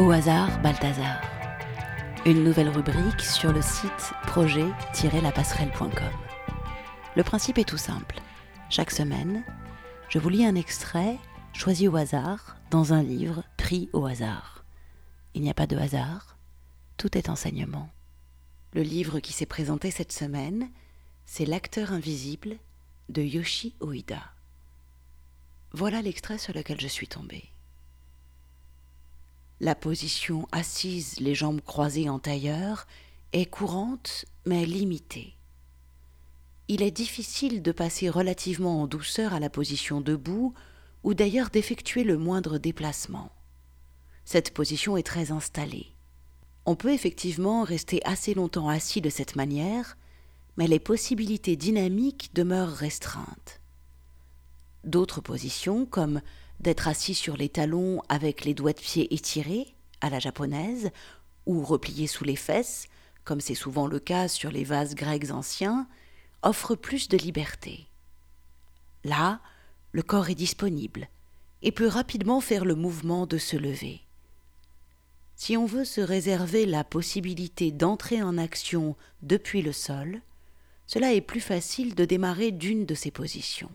Au hasard, Balthazar. Une nouvelle rubrique sur le site projet-lapasserelle.com. Le principe est tout simple. Chaque semaine, je vous lis un extrait choisi au hasard dans un livre pris au hasard. Il n'y a pas de hasard, tout est enseignement. Le livre qui s'est présenté cette semaine, c'est L'acteur invisible de Yoshi Oida. Voilà l'extrait sur lequel je suis tombée. La position assise, les jambes croisées en tailleur, est courante mais limitée. Il est difficile de passer relativement en douceur à la position debout ou d'ailleurs d'effectuer le moindre déplacement. Cette position est très installée. On peut effectivement rester assez longtemps assis de cette manière, mais les possibilités dynamiques demeurent restreintes. D'autres positions, comme d'être assis sur les talons avec les doigts de pied étirés, à la japonaise, ou repliés sous les fesses, comme c'est souvent le cas sur les vases grecs anciens, offrent plus de liberté. Là, le corps est disponible et peut rapidement faire le mouvement de se lever. Si on veut se réserver la possibilité d'entrer en action depuis le sol, cela est plus facile de démarrer d'une de ces positions.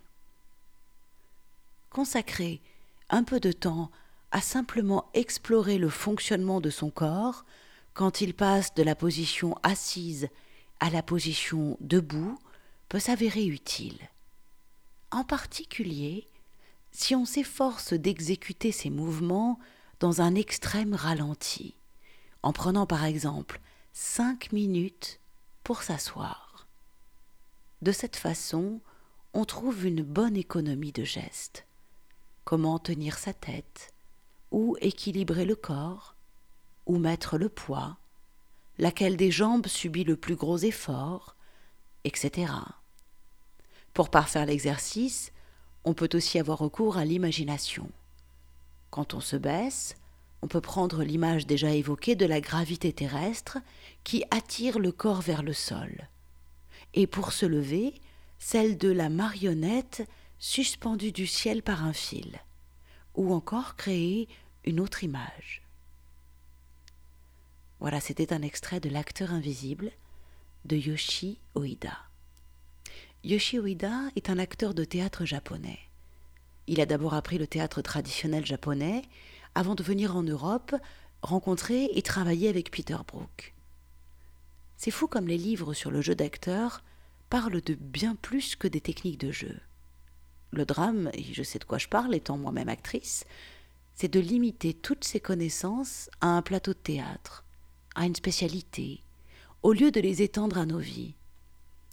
Consacrer un peu de temps à simplement explorer le fonctionnement de son corps quand il passe de la position assise à la position debout peut s'avérer utile. En particulier, si on s'efforce d'exécuter ces mouvements dans un extrême ralenti, en prenant par exemple cinq minutes pour s'asseoir. De cette façon, on trouve une bonne économie de gestes comment tenir sa tête, où équilibrer le corps, où mettre le poids, laquelle des jambes subit le plus gros effort, etc. Pour parfaire l'exercice, on peut aussi avoir recours à l'imagination. Quand on se baisse, on peut prendre l'image déjà évoquée de la gravité terrestre qui attire le corps vers le sol. Et pour se lever, celle de la marionnette suspendu du ciel par un fil, ou encore créer une autre image. Voilà, c'était un extrait de L'acteur invisible de Yoshi Oida. Yoshi Oida est un acteur de théâtre japonais. Il a d'abord appris le théâtre traditionnel japonais avant de venir en Europe rencontrer et travailler avec Peter Brook. C'est fou comme les livres sur le jeu d'acteur parlent de bien plus que des techniques de jeu le drame, et je sais de quoi je parle étant moi-même actrice, c'est de limiter toutes ces connaissances à un plateau de théâtre, à une spécialité, au lieu de les étendre à nos vies.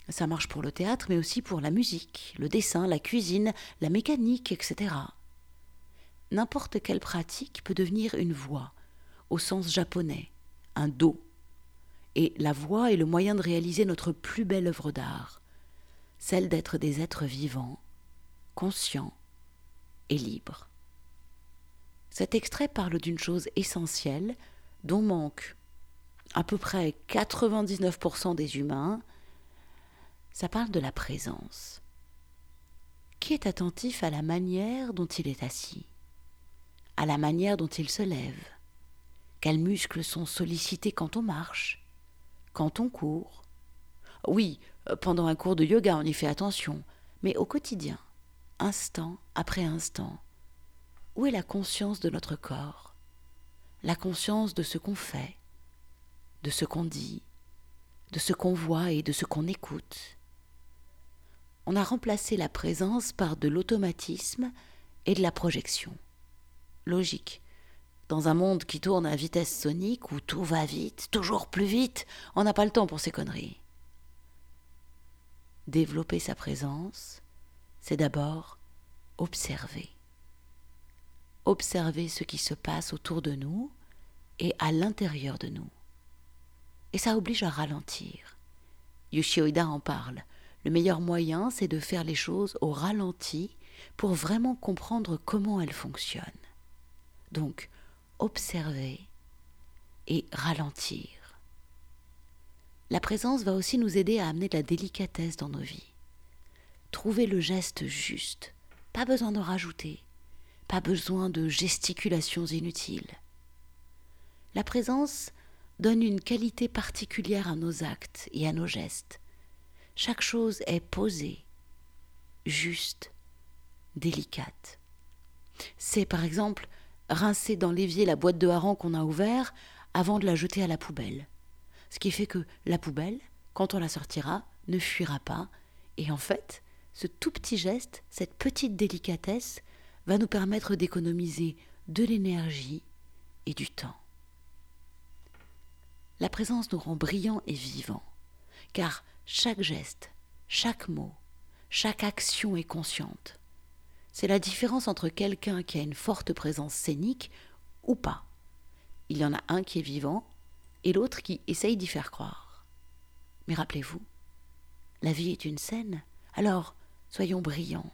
Ça marche pour le théâtre, mais aussi pour la musique, le dessin, la cuisine, la mécanique, etc. N'importe quelle pratique peut devenir une voix, au sens japonais, un do. Et la voix est le moyen de réaliser notre plus belle œuvre d'art, celle d'être des êtres vivants, conscient et libre. Cet extrait parle d'une chose essentielle dont manquent à peu près 99% des humains, ça parle de la présence. Qui est attentif à la manière dont il est assis, à la manière dont il se lève, quels muscles sont sollicités quand on marche, quand on court? Oui, pendant un cours de yoga on y fait attention, mais au quotidien instant après instant Où est la conscience de notre corps? La conscience de ce qu'on fait, de ce qu'on dit, de ce qu'on voit et de ce qu'on écoute On a remplacé la présence par de l'automatisme et de la projection. Logique. Dans un monde qui tourne à vitesse sonique, où tout va vite, toujours plus vite, on n'a pas le temps pour ces conneries. Développer sa présence, c'est d'abord observer. Observer ce qui se passe autour de nous et à l'intérieur de nous. Et ça oblige à ralentir. Yoshioida en parle. Le meilleur moyen, c'est de faire les choses au ralenti pour vraiment comprendre comment elles fonctionnent. Donc, observer et ralentir. La présence va aussi nous aider à amener de la délicatesse dans nos vies trouver le geste juste. Pas besoin de rajouter, pas besoin de gesticulations inutiles. La présence donne une qualité particulière à nos actes et à nos gestes. Chaque chose est posée, juste, délicate. C'est par exemple rincer dans l'évier la boîte de hareng qu'on a ouvert avant de la jeter à la poubelle. Ce qui fait que la poubelle, quand on la sortira, ne fuira pas. Et en fait, ce tout petit geste, cette petite délicatesse, va nous permettre d'économiser de l'énergie et du temps. La présence nous rend brillants et vivants, car chaque geste, chaque mot, chaque action est consciente. C'est la différence entre quelqu'un qui a une forte présence scénique ou pas. Il y en a un qui est vivant et l'autre qui essaye d'y faire croire. Mais rappelez-vous, la vie est une scène, alors soyons brillants,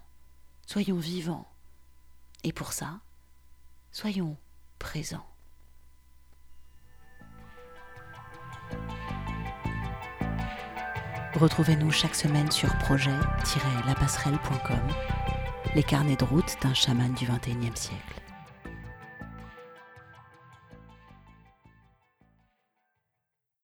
soyons vivants. Et pour ça, soyons présents. Retrouvez-nous chaque semaine sur projet-lapasserelle.com, les carnets de route d'un chaman du XXIe siècle.